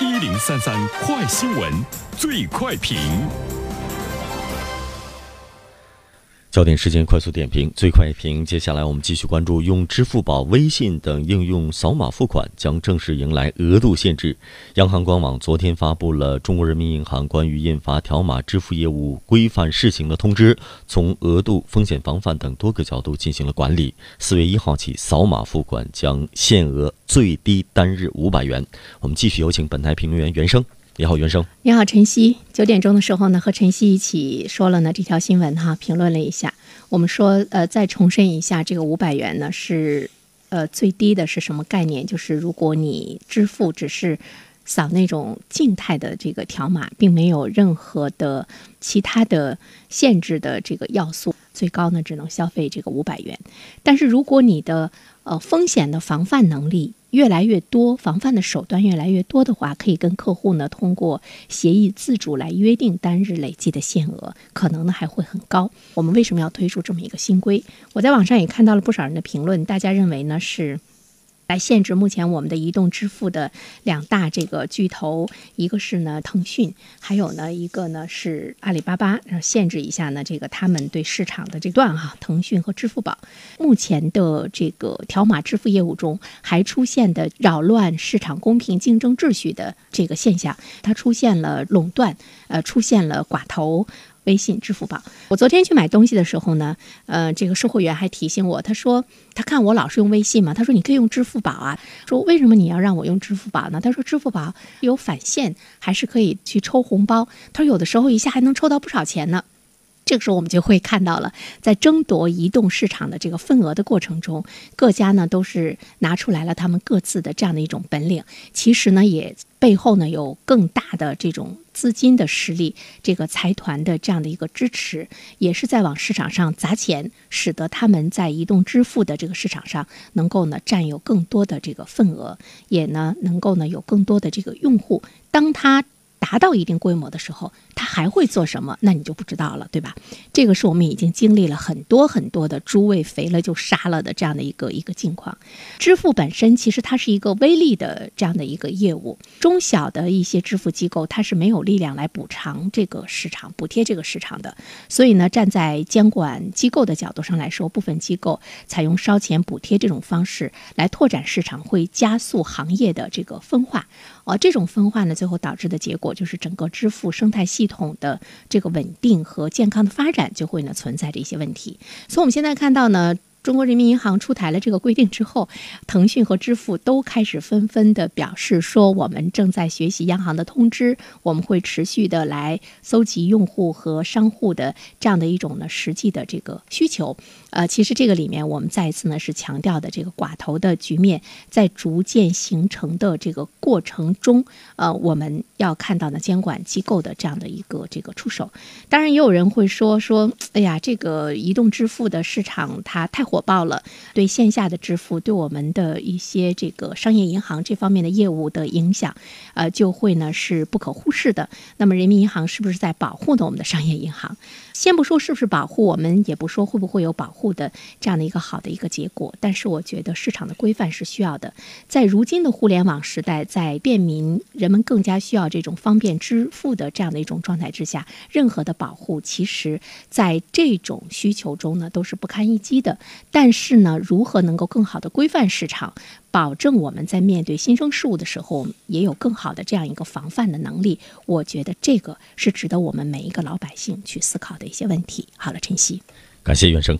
一零三三快新闻，最快评。焦点时间快速点评，最快评。接下来我们继续关注，用支付宝、微信等应用扫码付款将正式迎来额度限制。央行官网昨天发布了中国人民银行关于印发条码支付业务规范试行的通知，从额度、风险防范等多个角度进行了管理。四月一号起，扫码付款将限额最低单日五百元。我们继续有请本台评论员袁生。你好，袁生。你好，晨曦。九点钟的时候呢，和晨曦一起说了呢这条新闻哈，评论了一下。我们说，呃，再重申一下，这个五百元呢是，呃，最低的是什么概念？就是如果你支付只是扫那种静态的这个条码，并没有任何的其他的限制的这个要素，最高呢只能消费这个五百元。但是如果你的呃风险的防范能力，越来越多防范的手段越来越多的话，可以跟客户呢通过协议自主来约定单日累计的限额，可能呢还会很高。我们为什么要推出这么一个新规？我在网上也看到了不少人的评论，大家认为呢是。来限制目前我们的移动支付的两大这个巨头，一个是呢腾讯，还有呢一个呢是阿里巴巴，限制一下呢这个他们对市场的这段哈，腾讯和支付宝目前的这个条码支付业务中还出现的扰乱市场公平竞争秩序的这个现象，它出现了垄断，呃，出现了寡头。微信、支付宝。我昨天去买东西的时候呢，呃，这个售货员还提醒我，他说他看我老是用微信嘛，他说你可以用支付宝啊。说为什么你要让我用支付宝呢？他说支付宝有返现，还是可以去抽红包。他说有的时候一下还能抽到不少钱呢。这个时候我们就会看到了，在争夺移动市场的这个份额的过程中，各家呢都是拿出来了他们各自的这样的一种本领。其实呢，也背后呢有更大的这种资金的实力，这个财团的这样的一个支持，也是在往市场上砸钱，使得他们在移动支付的这个市场上能够呢占有更多的这个份额，也呢能够呢有更多的这个用户。当他达到一定规模的时候，他还会做什么？那你就不知道了，对吧？这个是我们已经经历了很多很多的猪喂肥了就杀了的这样的一个一个境况。支付本身其实它是一个微利的这样的一个业务，中小的一些支付机构它是没有力量来补偿这个市场、补贴这个市场的。所以呢，站在监管机构的角度上来说，部分机构采用烧钱补贴这种方式来拓展市场，会加速行业的这个分化。而这种分化呢，最后导致的结果就是整个支付生态系统的这个稳定和健康的发展就会呢存在着一些问题。所以我们现在看到呢。中国人民银行出台了这个规定之后，腾讯和支付都开始纷纷的表示说，我们正在学习央行的通知，我们会持续的来搜集用户和商户的这样的一种呢实际的这个需求。呃，其实这个里面我们再一次呢是强调的这个寡头的局面在逐渐形成的这个过程中，呃，我们要看到呢监管机构的这样的一个这个出手。当然，也有人会说说，哎呀，这个移动支付的市场它太火。火爆了，对线下的支付，对我们的一些这个商业银行这方面的业务的影响，呃，就会呢是不可忽视的。那么，人民银行是不是在保护呢我们的商业银行？先不说是不是保护，我们也不说会不会有保护的这样的一个好的一个结果。但是，我觉得市场的规范是需要的。在如今的互联网时代，在便民人们更加需要这种方便支付的这样的一种状态之下，任何的保护，其实在这种需求中呢，都是不堪一击的。但是呢，如何能够更好的规范市场，保证我们在面对新生事物的时候，也有更好的这样一个防范的能力？我觉得这个是值得我们每一个老百姓去思考的一些问题。好了，晨曦，感谢袁生。